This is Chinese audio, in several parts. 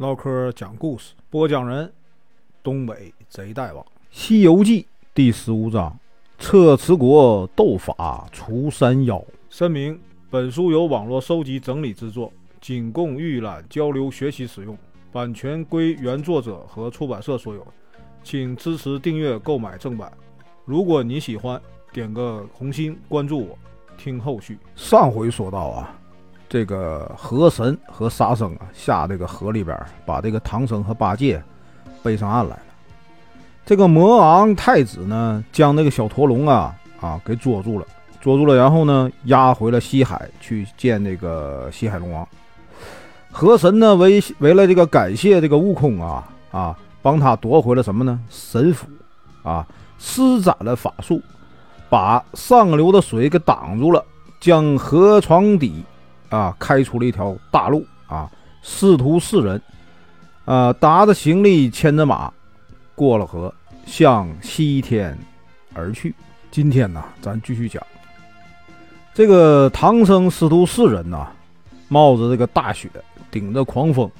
唠嗑讲故事，播讲人：东北贼大王，《西游记》第十五章：车迟国斗法除山妖。声明：本书由网络收集整理制作，仅供预览、交流、学习使用，版权归原作者和出版社所有，请支持订阅、购买正版。如果你喜欢，点个红心，关注我，听后续。上回说到啊。这个河神和沙僧啊，下这个河里边，把这个唐僧和八戒背上岸来了。这个魔昂太子呢，将那个小驼龙啊啊给捉住了，捉住了，然后呢，押回了西海去见那个西海龙王。河神呢，为为了这个感谢这个悟空啊啊，帮他夺回了什么呢？神斧啊，施展了法术，把上流的水给挡住了，将河床底。啊，开出了一条大路啊！师徒四人，啊，搭着行李，牵着马，过了河，向西天而去。今天呢，咱继续讲这个唐僧师徒四人呐，冒着这个大雪，顶着狂风，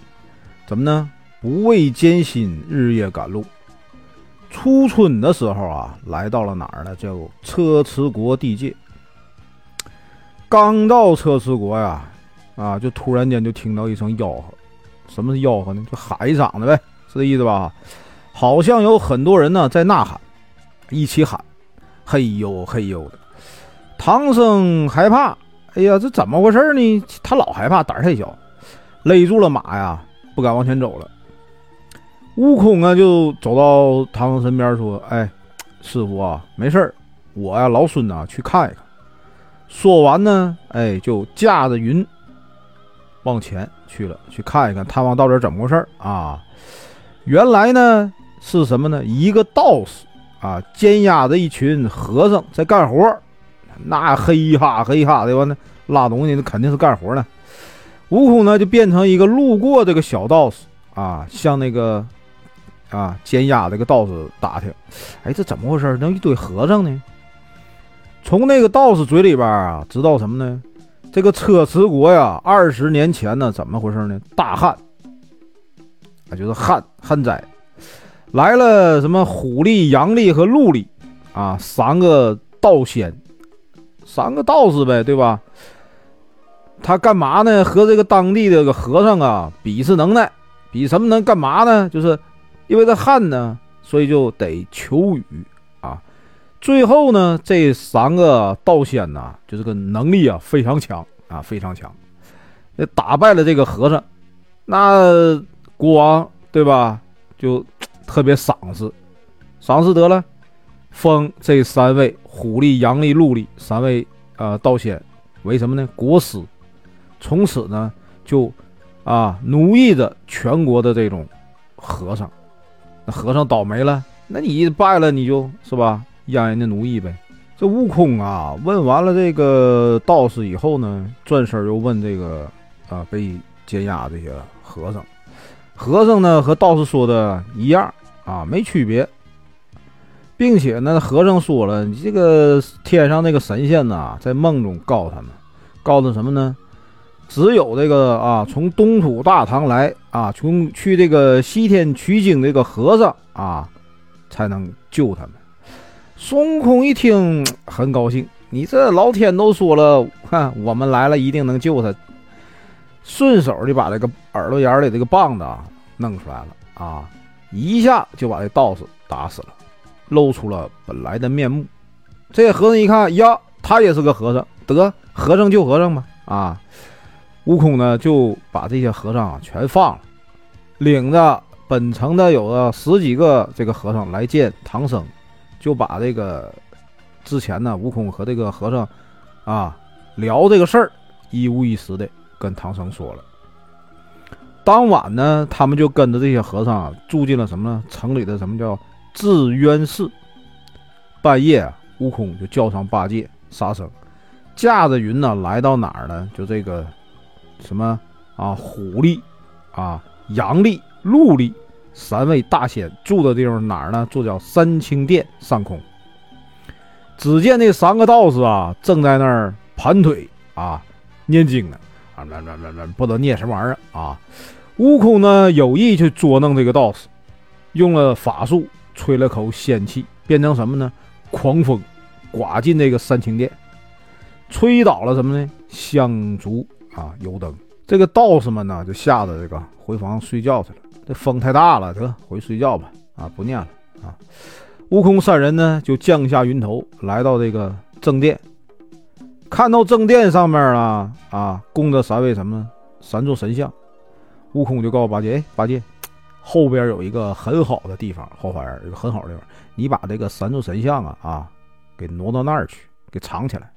怎么呢？不畏艰辛，日夜赶路。初春的时候啊，来到了哪儿呢？叫车迟国地界。刚到车迟国呀，啊，就突然间就听到一声吆喝，什么是吆喝呢？就喊一嗓子呗，是这意思吧？好像有很多人呢在呐喊，一起喊，嘿呦嘿呦的。唐僧害怕，哎呀，这怎么回事呢？他老害怕，胆儿太小，勒住了马呀，不敢往前走了。悟空啊，就走到唐僧身边说：“哎，师傅啊，没事儿，我呀老孙呐去看一看。”说完呢，哎，就驾着云往前去了，去看一看，探望到底怎么回事啊？原来呢是什么呢？一个道士啊，监押着一群和尚在干活，那嘿哈嘿哈的完呢，拉东西那肯定是干活呢。悟空呢就变成一个路过这个小道士啊，向那个啊监押这个道士打听，哎，这怎么回事？那一堆和尚呢？从那个道士嘴里边啊，知道什么呢？这个车迟国呀，二十年前呢，怎么回事呢？大旱啊，就是旱旱灾，来了什么虎力、羊力和鹿力啊，三个道仙，三个道士呗，对吧？他干嘛呢？和这个当地的个和尚啊比试能耐，比什么能干嘛呢？就是因为这旱呢，所以就得求雨。最后呢，这三个道仙呐，就这个能力啊非常强啊，非常强，那打败了这个和尚，那国王对吧，就特别赏识，赏识得了，封这三位虎力、羊力、鹿力三位呃道仙为什么呢？国师，从此呢就啊奴役着全国的这种和尚，那和尚倒霉了，那你败了你就是吧？让人家奴役呗。这悟空啊，问完了这个道士以后呢，转身又问这个啊被监押这些和尚。和尚呢和道士说的一样啊，没区别，并且呢，和尚说了，你这个天上那个神仙呐，在梦中告诉他们，告诉什么呢？只有这个啊，从东土大唐来啊，从去这个西天取经这个和尚啊，才能救他们。孙悟空一听 很高兴，你这老天都说了，哈，我们来了一定能救他。顺手就把这个耳朵眼里这个棒子啊弄出来了啊，一下就把这道士打死了，露出了本来的面目。这和尚一看呀，他也是个和尚，得和尚救和尚吧啊！悟空呢就把这些和尚啊全放了，领着本城的有个十几个这个和尚来见唐僧。就把这个之前呢，悟空和这个和尚啊聊这个事儿，一五一十的跟唐僧说了。当晚呢，他们就跟着这些和尚住进了什么呢？城里的什么叫智渊寺。半夜，悟空就叫上八戒、沙僧，驾着云呢，来到哪儿呢？就这个什么啊，虎力啊，阳力、鹿力。三位大仙住的地方哪儿呢？住叫三清殿上空。只见那三个道士啊，正在那儿盘腿啊念经呢，啊，不知道念什么玩意儿啊。悟空呢有意去捉弄这个道士，用了法术，吹了口仙气，变成什么呢？狂风刮进这个三清殿，吹倒了什么呢？香烛啊，油灯。这个道士们呢就吓得这个回房睡觉去了。这风太大了，得回去睡觉吧。啊，不念了啊。悟空三人呢就降下云头，来到这个正殿，看到正殿上面啊啊供着三位什么三座神像。悟空就告诉八戒：“哎，八戒，后边有一个很好的地方，后花园有个很好的地方，你把这个三座神像啊啊，给挪到那儿去，给藏起来。”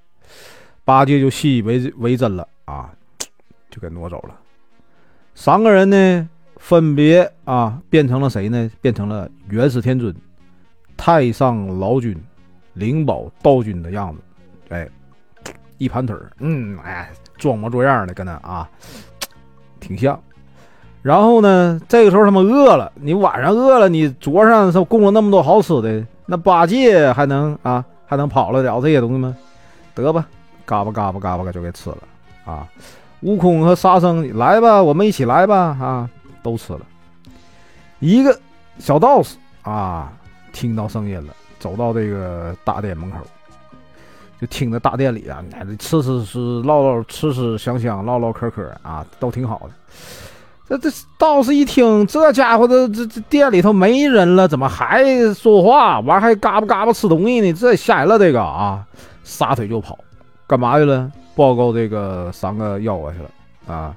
八戒就信以为为真了啊，就给挪走了。三个人呢，分别啊变成了谁呢？变成了元始天尊、太上老君、灵宝道君的样子。哎，一盘腿儿，嗯，哎，装模作样的跟他啊，挺像。然后呢，这个时候他们饿了。你晚上饿了，你桌上是供了那么多好吃的，那八戒还能啊，还能跑了了这些东西吗？得吧，嘎巴嘎巴嘎巴就给吃了啊！悟空和沙僧来吧，我们一起来吧啊，都吃了。一个小道士啊，听到声音了，走到这个大殿门口，就听着大殿里啊，吃吃吃，唠唠，吃吃香香，唠唠嗑嗑啊，都挺好的。这这道士一听，这家伙这这这店里头没人了，怎么还说话？完还嘎巴嘎巴吃东西呢？这吓人了，这个啊，撒腿就跑，干嘛去了？报告这个三个妖怪去了啊！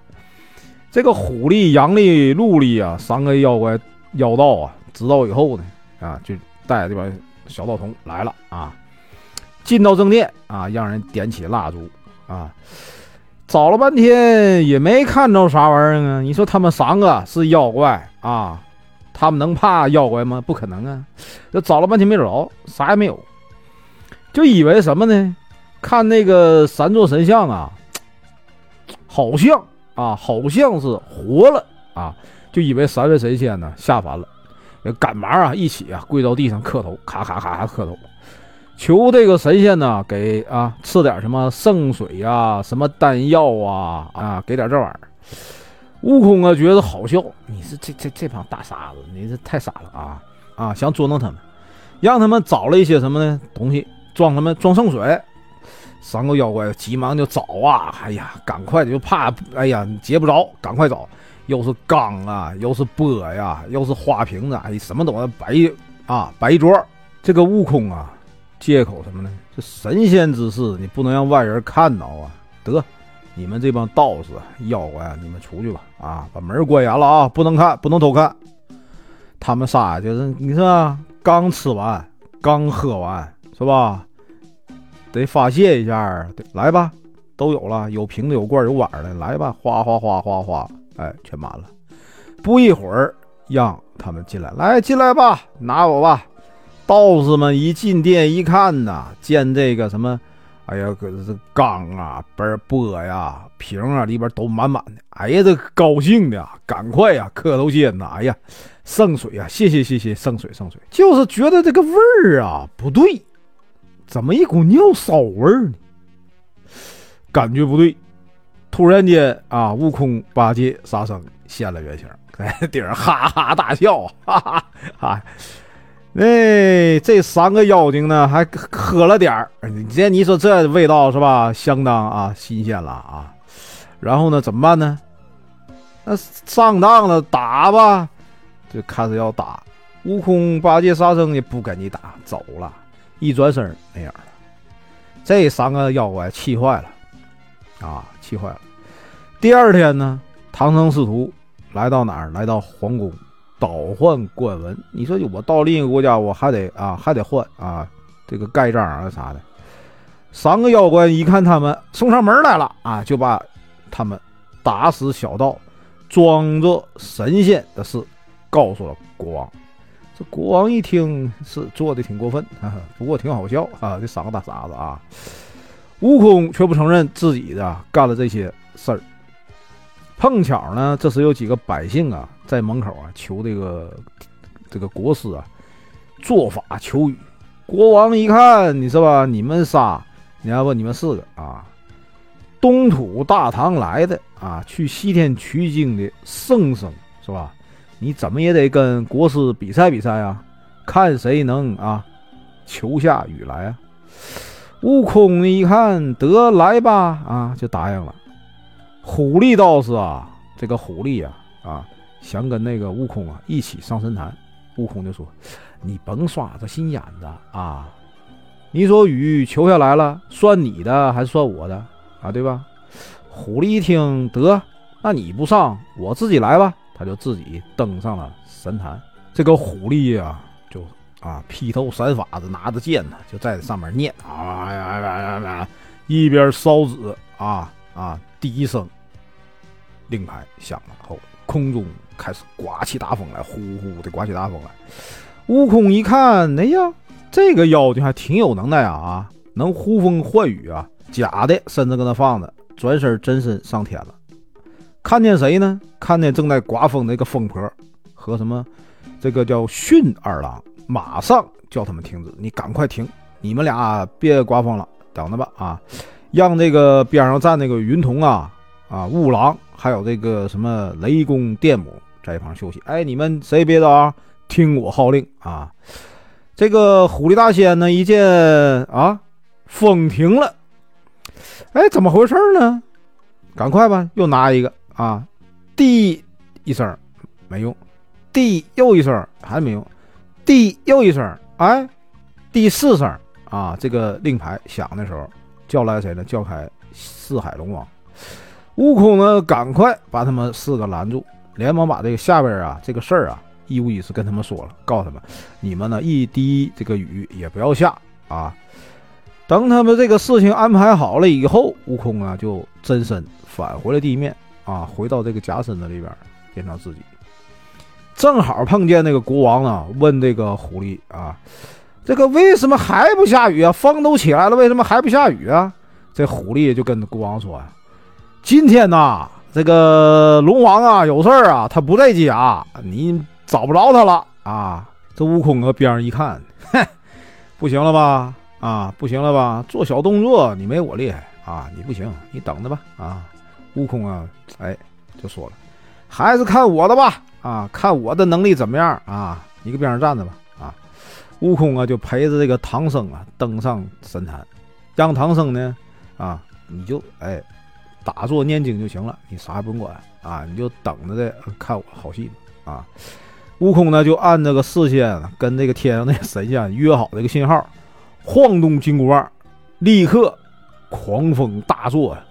这个虎力、羊力、鹿力啊，三个妖怪妖道啊，知道以后呢啊，就带着这帮小道童来了啊，进到正殿啊，让人点起蜡烛啊。找了半天也没看着啥玩意儿啊！你说他们三个是妖怪啊？他们能怕妖怪吗？不可能啊！这找了半天没找着，啥也没有，就以为什么呢？看那个三座神像啊，好像啊，好像是活了啊，就以为三位神仙呢下凡了，赶忙啊一起啊跪到地上磕头，咔咔咔磕头。求这个神仙呢，给啊赐点什么圣水呀，什么丹药啊啊，给点这玩意儿。悟空啊，觉得好笑，你是这这这帮大傻子，你这太傻了啊啊！想捉弄他们，让他们找了一些什么呢东西装他们装圣水。三个妖怪急忙就找啊，哎呀，赶快就怕，哎呀，接不着，赶快找，又是缸啊，又是钵呀，又是花瓶子，哎，什么都摆啊，摆一桌。这个悟空啊。借口什么呢？这神仙之事，你不能让外人看到啊！得，你们这帮道士、妖怪啊，你们出去吧！啊，把门关严了啊，不能看，不能偷看。他们仨就是你说，刚吃完，刚喝完，是吧？得发泄一下。来吧，都有了，有瓶子、有罐、有碗的，来吧，哗哗哗哗哗，哎，全满了。不一会儿，让他们进来，来进来吧，拿我吧。道士们一进店一看呐，见这个什么，哎呀，可是缸啊、杯儿、钵呀、瓶啊，里边都满满的。哎呀，这高兴的，赶快呀，磕头谢呐！哎呀，圣水啊，谢谢谢谢，圣水圣水。就是觉得这个味儿啊不对，怎么一股尿骚味儿呢？感觉不对。突然间啊，悟空、八戒、沙僧现了原形，在顶上哈哈大笑，哈哈哈。那，这三个妖精呢，还喝了点儿。你这你说这味道是吧？相当啊，新鲜了啊。然后呢，怎么办呢？那上当了，打吧，就开始要打。悟空、八戒、沙僧也不跟你打，走了。一转身没影了。这三个妖怪气坏了啊，气坏了。第二天呢，唐僧师徒来到哪儿？来到皇宫。倒换官文，你说我到另一个国家，我还得啊，还得换啊，这个盖章啊啥的。三个妖怪一看他们送上门来了啊，就把他们打死小道，装作神仙的事告诉了国王。这国王一听是做的挺过分，不过挺好笑啊，这三个大傻子啊。悟空却不承认自己的干了这些事儿。碰巧呢，这时有几个百姓啊，在门口啊求这个这个国师啊做法求雨。国王一看，你是吧？你们仨，你要不你们四个啊，东土大唐来的啊，去西天取经的圣僧是吧？你怎么也得跟国师比赛比赛啊，看谁能啊求下雨来啊！悟空一看，得来吧啊，就答应了。虎力道士啊，这个虎力呀啊，想跟那个悟空啊一起上神坛。悟空就说：“你甭耍这心眼子啊！你说雨求下来了，算你的还是算我的啊？对吧？”狐狸一听得，那你不上，我自己来吧。他就自己登上了神坛。这个狐狸呀，就啊披头散发的，拿着剑呢，就在上面念啊呀呀呀，一边烧纸啊啊，第一声令牌响了后，空中开始刮起大风来，呼呼的刮起大风来。悟空一看，哎呀，这个妖精还挺有能耐啊啊，能呼风唤雨啊，假的身子搁那放着。转身真身上天了，看见谁呢？看见正在刮风那个疯婆和什么这个叫训二郎，马上叫他们停止，你赶快停，你们俩别刮风了，等着吧啊！让这个边上站那个云童啊啊雾狼，还有这个什么雷公电母在一旁休息。哎，你们谁别走啊？听我号令啊！这个狐狸大仙呢，一见啊风停了。哎，怎么回事呢？赶快吧，又拿一个啊！滴一声没用，滴又一声还没用，滴又一声，哎，第四声啊！这个令牌响的时候，叫来谁呢？叫开四海龙王。悟空呢，赶快把他们四个拦住，连忙把这个下边啊这个事儿啊一五一十跟他们说了，告诉他们，你们呢一滴这个雨也不要下啊。等他们这个事情安排好了以后，悟空啊就真身返回了地面啊，回到这个假身子里边，变成自己。正好碰见那个国王呢，问这个狐狸啊，这个为什么还不下雨啊？风都起来了，为什么还不下雨啊？这狐狸就跟国王说呀，今天呐，这个龙王啊有事儿啊，他不在家，你找不着他了啊。这悟空搁边上一看，哼，不行了吧？啊，不行了吧？做小动作你没我厉害啊！你不行，你等着吧！啊，悟空啊，哎，就说了，还是看我的吧！啊，看我的能力怎么样啊！你搁边上站着吧！啊，悟空啊，就陪着这个唐僧啊登上神坛，让唐僧呢，啊，你就哎打坐念经就行了，你啥也不用管啊，你就等着这看我好戏啊！悟空呢，就按这个事先跟这个天上那神仙约好这个信号。晃动金箍棒，立刻狂风大作呀，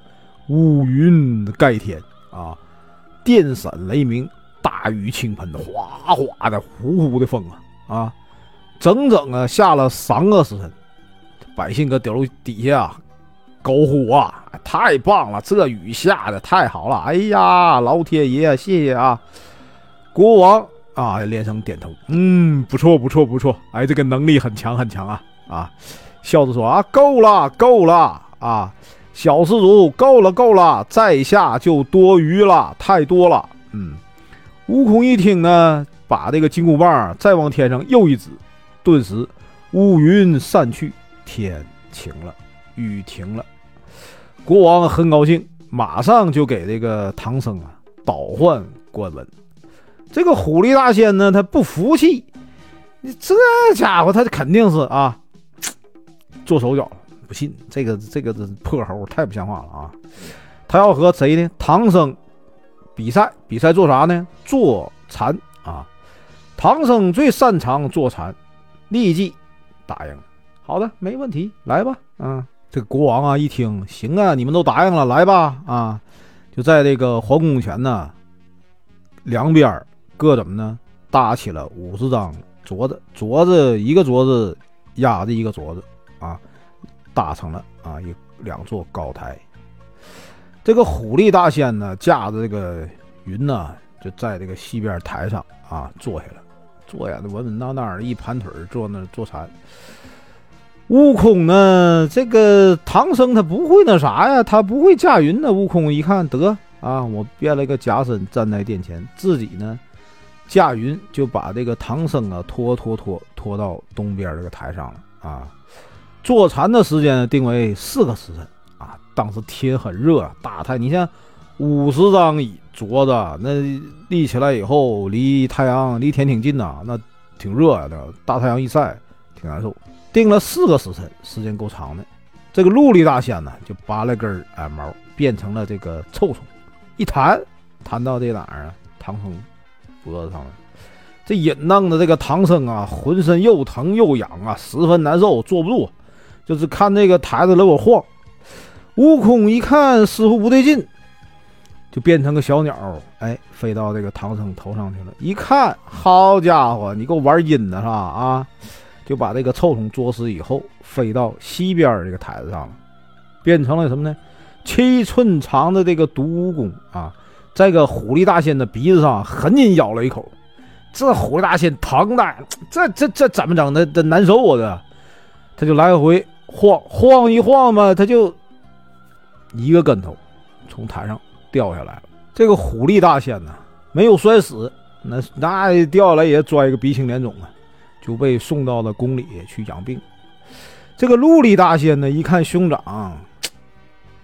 乌云盖天啊，电闪雷鸣，大雨倾盆，哗哗的，呼呼的风啊啊，整整啊下了三个时辰，百姓搁吊楼底下啊高呼啊，太棒了，这雨下的太好了，哎呀，老天爷，谢谢啊！国王啊连声点头，嗯，不错不错不错，哎，这个能力很强很强啊。啊，笑着说：“啊，够了，够了啊，小施主，够了，够了，在下就多余了，太多了。”嗯，悟空一听呢，把这个金箍棒再往天上又一指，顿时乌云散去，天晴了，雨停了。国王很高兴，马上就给这个唐僧啊倒换官文。这个狐狸大仙呢，他不服气，你这家伙，他肯定是啊。做手脚了，不信这个这个破猴太不像话了啊！他要和谁呢？唐僧比赛，比赛做啥呢？坐禅啊！唐僧最擅长坐禅，立即答应。好的，没问题，来吧。啊，这国王啊一听，行啊，你们都答应了，来吧。啊，就在这个皇宫前呢，两边各怎么呢？搭起了五十张桌子，桌子一个桌子压着一个桌子。啊，搭成了啊一两座高台。这个虎力大仙呢，驾着这个云呢，就在这个西边台上啊坐下了，坐下的稳稳当当的，一盘腿坐那坐禅。悟空呢，这个唐僧他不会那啥呀，他不会驾云呢。悟空一看得啊，我变了个假身站在殿前，自己呢驾云就把这个唐僧啊拖拖拖拖到东边这个台上了啊。坐禅的时间定为四个时辰啊，当时天很热，大太你像五十张椅坐着，那立起来以后离太阳离天挺近呐，那挺热呀，大太阳一晒挺难受。定了四个时辰，时间够长的。这个陆力大仙呢，就拔了根耳毛，变成了这个臭虫，一弹弹到这哪儿啊？唐僧脖子上了。这引弄的这个唐僧啊，浑身又疼又痒啊，十分难受，坐不住，就是看那个台子给我晃。悟空一看似乎不对劲，就变成个小鸟，哎，飞到这个唐僧头上去了。一看，好家伙，你给我玩阴的是吧？啊，就把这个臭虫捉死以后，飞到西边这个台子上了，变成了什么呢？七寸长的这个毒蜈蚣啊，在个狐狸大仙的鼻子上狠劲咬了一口。这狐狸大仙疼的，这这这怎么整的？这难受啊！这，他就来回晃晃一晃嘛，他就。一个跟头，从台上掉下来了。这个虎力大仙呢，没有摔死，那那掉下来也摔个鼻青脸肿啊，就被送到了宫里去养病。这个陆力大仙呢，一看兄长，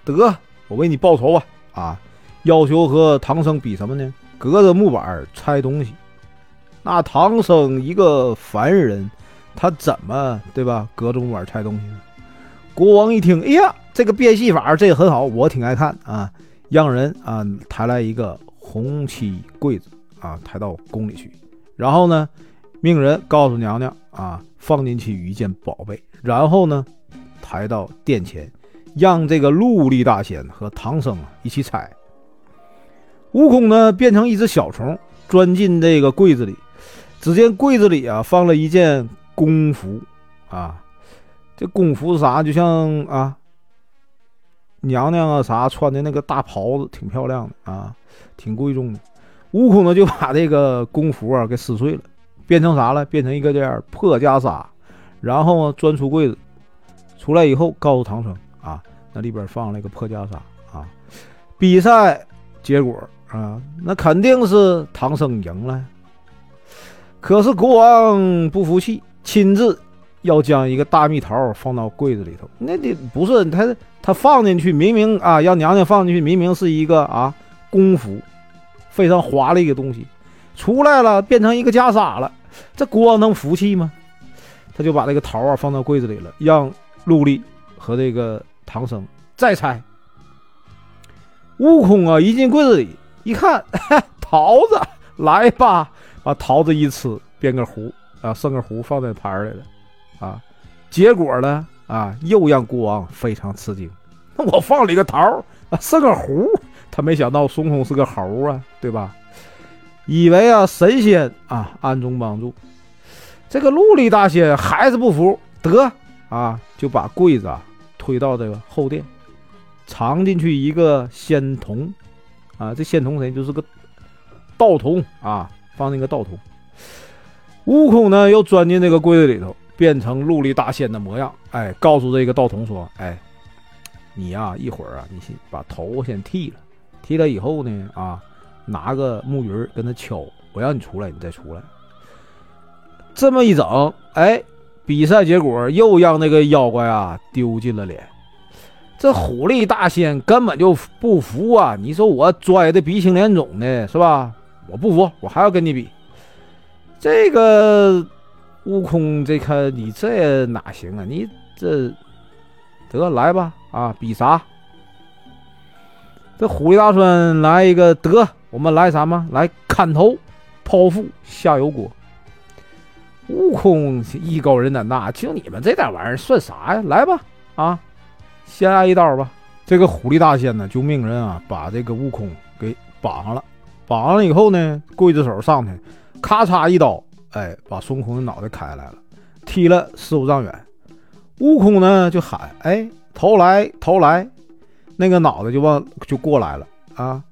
得我为你报仇吧！啊，要求和唐僧比什么呢？隔着木板拆东西。那唐僧一个凡人，他怎么对吧？隔着木板拆东西呢？国王一听，哎呀！这个变戏法，这个很好，我挺爱看啊。让人啊抬来一个红漆柜子啊，抬到宫里去。然后呢，命人告诉娘娘啊，放进去一件宝贝。然后呢，抬到殿前，让这个陆力大仙和唐僧啊一起采。悟空呢变成一只小虫，钻进这个柜子里。只见柜子里啊放了一件宫服啊，这宫服是啥？就像啊。娘娘啊，啥穿的那个大袍子挺漂亮的啊，挺贵重的。悟空呢就把这个宫服啊给撕碎了，变成啥了？变成一个这样破袈裟，然后钻出柜子，出来以后告诉唐僧啊，那里边放了一个破袈裟啊。比赛结果啊，那肯定是唐僧赢了。可是国王不服气，亲自。要将一个大蜜桃放到柜子里头，那你不是他他放进去，明明啊，让娘娘放进去，明明是一个啊功夫非常华丽的东西，出来了变成一个袈裟了，这国王能服气吗？他就把这个桃啊放到柜子里了，让陆力和这个唐僧再猜。悟空啊一进柜子里一看，桃子来吧，把桃子一吃，变个糊啊，剩个糊放在盘里了。啊，结果呢？啊，又让国王非常吃惊。那 我放了一个桃啊，是个狐。他没想到孙悟空是个猴啊，对吧？以为啊，神仙啊，暗中帮助。这个陆力大仙还是不服，得啊，就把柜子啊推到这个后殿，藏进去一个仙童啊。这仙童谁？就是个道童啊，放那个道童。悟空呢，又钻进那个柜子里头。变成陆力大仙的模样，哎，告诉这个道童说：“哎，你呀，一会儿啊，你先把头先剃了，剃了以后呢，啊，拿个木鱼跟他敲，我让你出来，你再出来。这么一整，哎，比赛结果又让那个妖怪啊丢尽了脸。这虎力大仙根本就不服啊！你说我拽的鼻青脸肿的，是吧？我不服，我还要跟你比。这个。”悟空，这看你这哪行啊？你这得来吧啊！比啥？这虎力大孙来一个得，我们来什么？来砍头、剖腹、下油锅。悟空艺高人胆大，就你们这点玩意儿算啥呀？来吧啊！先挨一刀吧！这个虎力大仙呢，就命人啊，把这个悟空给绑上了。绑上了以后呢，刽子手上去，咔嚓一刀。哎，把孙悟空的脑袋砍下来了，踢了十五丈远。悟空呢就喊：“哎，头来，头来！”那个脑袋就往就过来了啊。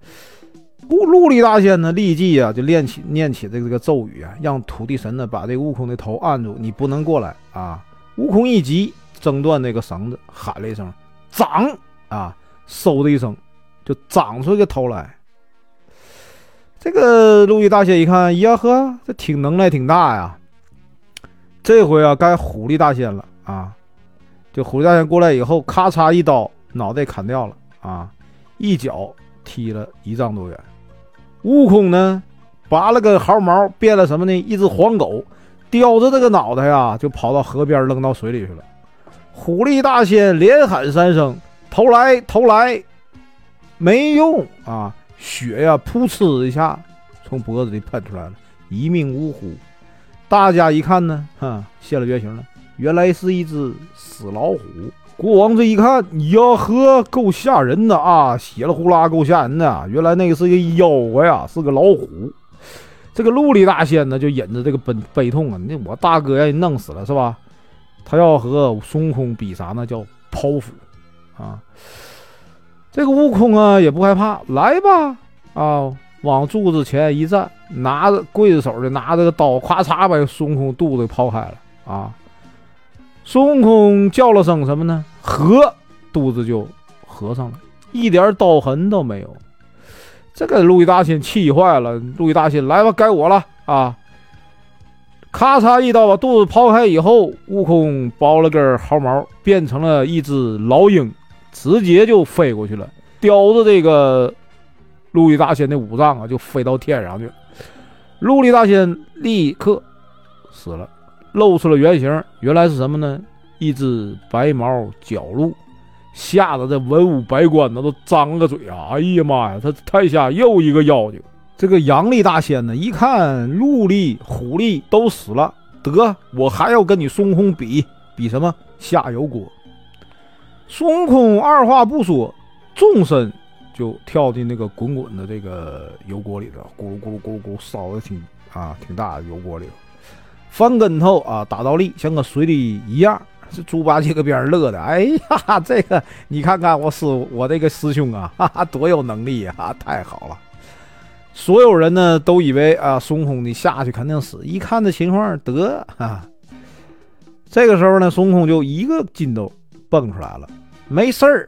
陆陆力大仙呢立即啊就念起念起这个这个咒语啊，让土地神呢把这悟空的头按住，你不能过来啊。悟空一急，挣断那个绳子，喊了一声：“长！”啊，嗖的一声，就长出一个头来。这个陆羽大仙一看，呀呵，这挺能耐挺大呀。这回啊，该虎力大仙了啊！这虎力大仙过来以后，咔嚓一刀脑袋砍掉了啊，一脚踢了一丈多远。悟空呢，拔了个毫毛，变了什么呢？一只黄狗，叼着这个脑袋呀，就跑到河边扔到水里去了。虎力大仙连喊三声：“投来，投来！”没用啊，血呀，噗呲一下从脖子里喷出来了，一命呜呼。大家一看呢，哈，现了原形了，原来是一只死老虎。国王这一看，呀呵，够吓人的啊，血了呼啦，够吓人的。原来那个是一个妖怪呀，是个老虎。这个陆力大仙呢，就引着这个悲悲痛啊，那我大哥让人弄死了是吧？他要和孙悟空比啥呢？叫剖腹啊。这个悟空啊也不害怕，来吧啊，往柱子前一站，拿着刽子手的拿着个刀，咵嚓把孙悟空肚子剖开了啊！孙悟空叫了声什么呢？合，肚子就合上了，一点刀痕都没有。这个陆羽大仙气坏了，陆羽大仙来吧，该我了啊！咔嚓一刀把肚子剖开以后，悟空包了根毫毛，变成了一只老鹰。直接就飞过去了，叼着这个陆地大仙的五脏啊，就飞到天上去了。陆地大仙立刻死了，露出了原形，原来是什么呢？一只白毛角鹿，吓得这文武百官呢都张个嘴啊！哎呀妈呀，他太吓，又一个妖精。这个阳历大仙呢，一看陆力、虎力都死了，得，我还要跟你孙悟空比比什么？下油锅。孙悟空二话不说，纵身就跳进那个滚滚的这个油锅里头，咕噜咕噜咕噜咕噜烧的挺啊挺大的油锅里头，翻跟头啊打倒立，像个水里一样。这猪八戒搁边上乐的，哎呀，这个你看看我师我这个师兄啊，哈哈，多有能力啊，太好了。所有人呢都以为啊孙悟空你下去肯定死，一看这情况得啊，这个时候呢孙悟空就一个筋斗蹦出来了。没事儿，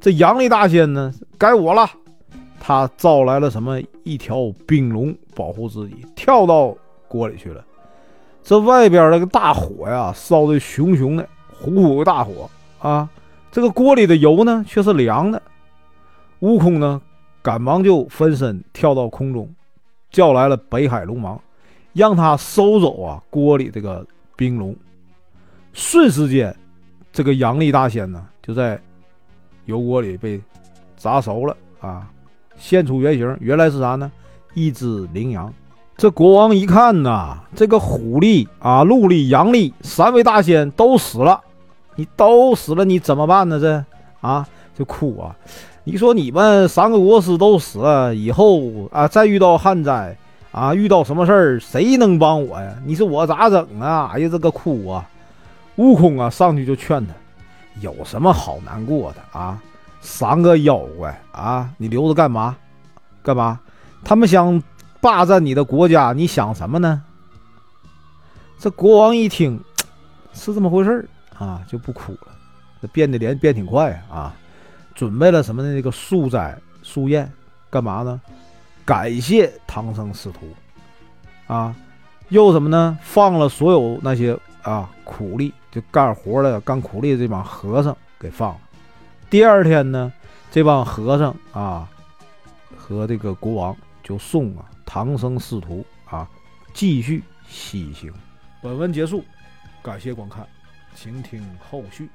这阳历大仙呢，该我了。他招来了什么一条冰龙保护自己，跳到锅里去了。这外边那个大火呀，烧的熊熊的，呼呼的大火啊。这个锅里的油呢，却是凉的。悟空呢，赶忙就分身跳到空中，叫来了北海龙王，让他收走啊锅里这个冰龙。瞬时间，这个阳历大仙呢。就在油锅里被炸熟了啊！现出原形，原来是啥呢？一只羚羊。这国王一看呐，这个虎力啊、鹿力、羊力三位大仙都死了，你都死了，你怎么办呢？这啊，就哭啊！你说你们三个国师都死了以后啊，再遇到旱灾啊，遇到什么事儿，谁能帮我呀？你说我咋整啊？哎呀，这个哭啊！悟空啊，上去就劝他。有什么好难过的啊？三个妖怪啊，你留着干嘛？干嘛？他们想霸占你的国家，你想什么呢？这国王一听 是这么回事儿啊，就不哭了。这变的脸变挺快啊，准备了什么呢？那个素斋素宴，干嘛呢？感谢唐僧师徒啊，又什么呢？放了所有那些啊苦力。就干活的、干苦力的这帮和尚给放了。第二天呢，这帮和尚啊和这个国王就送啊唐僧师徒啊继续西行。本文结束，感谢观看，请听后续。